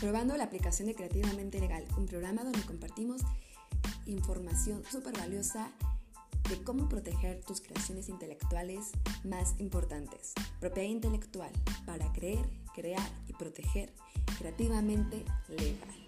probando la aplicación de Creativamente Legal, un programa donde compartimos información súper valiosa de cómo proteger tus creaciones intelectuales más importantes. Propiedad intelectual para creer, crear y proteger creativamente legal.